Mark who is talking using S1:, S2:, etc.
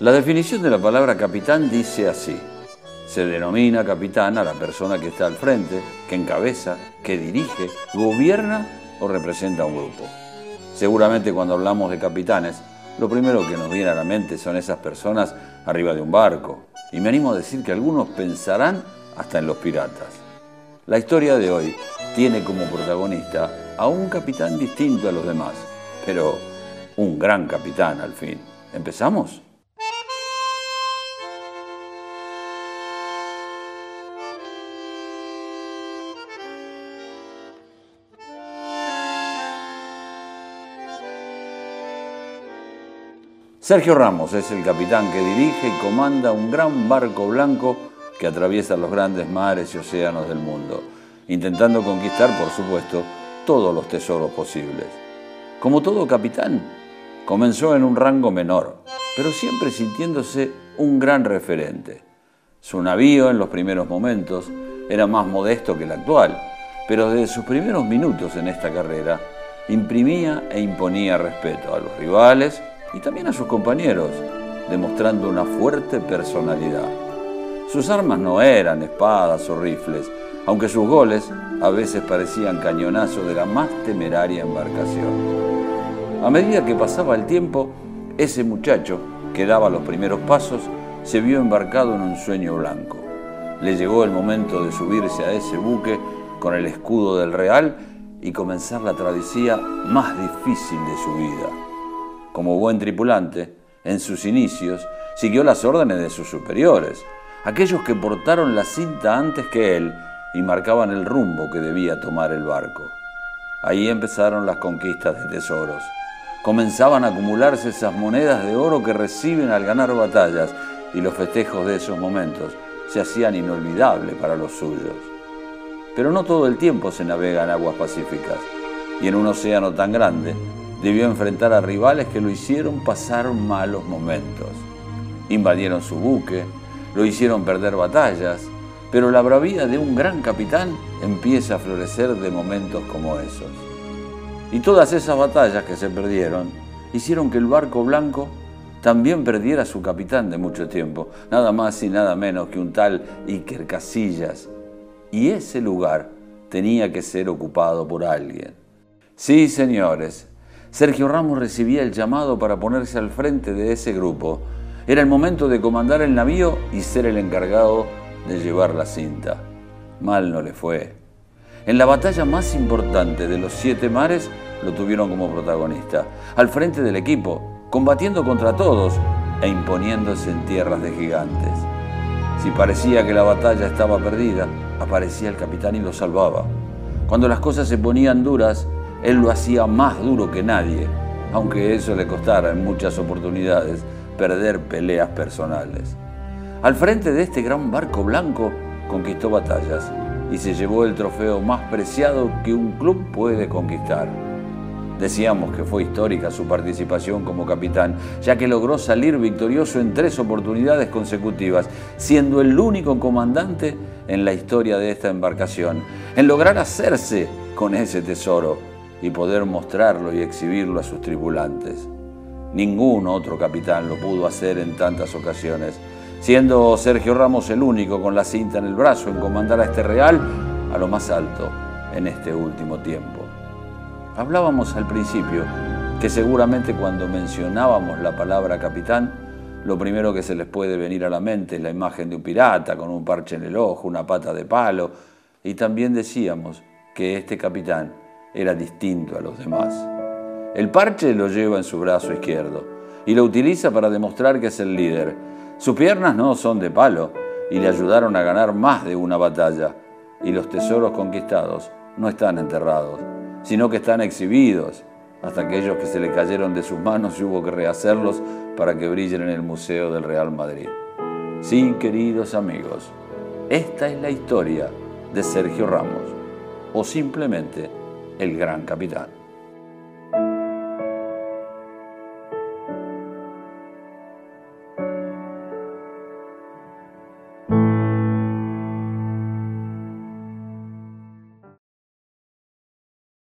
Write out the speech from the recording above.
S1: La definición de la palabra capitán dice así. Se denomina capitán a la persona que está al frente, que encabeza, que dirige, gobierna o representa a un grupo. Seguramente cuando hablamos de capitanes, lo primero que nos viene a la mente son esas personas arriba de un barco. Y me animo a decir que algunos pensarán hasta en los piratas. La historia de hoy tiene como protagonista a un capitán distinto a los demás, pero un gran capitán al fin. ¿Empezamos? Sergio Ramos es el capitán que dirige y comanda un gran barco blanco que atraviesa los grandes mares y océanos del mundo, intentando conquistar, por supuesto, todos los tesoros posibles. Como todo capitán, comenzó en un rango menor, pero siempre sintiéndose un gran referente. Su navío en los primeros momentos era más modesto que el actual, pero desde sus primeros minutos en esta carrera imprimía e imponía respeto a los rivales, y también a sus compañeros, demostrando una fuerte personalidad. Sus armas no eran espadas o rifles, aunque sus goles a veces parecían cañonazos de la más temeraria embarcación. A medida que pasaba el tiempo, ese muchacho que daba los primeros pasos se vio embarcado en un sueño blanco. Le llegó el momento de subirse a ese buque con el escudo del Real y comenzar la travesía más difícil de su vida como buen tripulante, en sus inicios, siguió las órdenes de sus superiores, aquellos que portaron la cinta antes que él y marcaban el rumbo que debía tomar el barco. Ahí empezaron las conquistas de tesoros. Comenzaban a acumularse esas monedas de oro que reciben al ganar batallas y los festejos de esos momentos se hacían inolvidables para los suyos. Pero no todo el tiempo se navega en aguas pacíficas y en un océano tan grande debió enfrentar a rivales que lo hicieron pasar malos momentos. Invadieron su buque, lo hicieron perder batallas, pero la bravía de un gran capitán empieza a florecer de momentos como esos. Y todas esas batallas que se perdieron hicieron que el barco blanco también perdiera a su capitán de mucho tiempo, nada más y nada menos que un tal Iker Casillas. Y ese lugar tenía que ser ocupado por alguien. Sí, señores, Sergio Ramos recibía el llamado para ponerse al frente de ese grupo. Era el momento de comandar el navío y ser el encargado de llevar la cinta. Mal no le fue. En la batalla más importante de los siete mares lo tuvieron como protagonista, al frente del equipo, combatiendo contra todos e imponiéndose en tierras de gigantes. Si parecía que la batalla estaba perdida, aparecía el capitán y lo salvaba. Cuando las cosas se ponían duras, él lo hacía más duro que nadie, aunque eso le costara en muchas oportunidades perder peleas personales. Al frente de este gran barco blanco conquistó batallas y se llevó el trofeo más preciado que un club puede conquistar. Decíamos que fue histórica su participación como capitán, ya que logró salir victorioso en tres oportunidades consecutivas, siendo el único comandante en la historia de esta embarcación, en lograr hacerse con ese tesoro y poder mostrarlo y exhibirlo a sus tripulantes. Ningún otro capitán lo pudo hacer en tantas ocasiones, siendo Sergio Ramos el único con la cinta en el brazo en comandar a este Real a lo más alto en este último tiempo. Hablábamos al principio que seguramente cuando mencionábamos la palabra capitán, lo primero que se les puede venir a la mente es la imagen de un pirata con un parche en el ojo, una pata de palo, y también decíamos que este capitán era distinto a los demás. El parche lo lleva en su brazo izquierdo y lo utiliza para demostrar que es el líder. Sus piernas no son de palo y le ayudaron a ganar más de una batalla. Y los tesoros conquistados no están enterrados, sino que están exhibidos hasta aquellos que se le cayeron de sus manos y hubo que rehacerlos para que brillen en el Museo del Real Madrid. Sí, queridos amigos, esta es la historia de Sergio Ramos, o simplemente el gran capitán.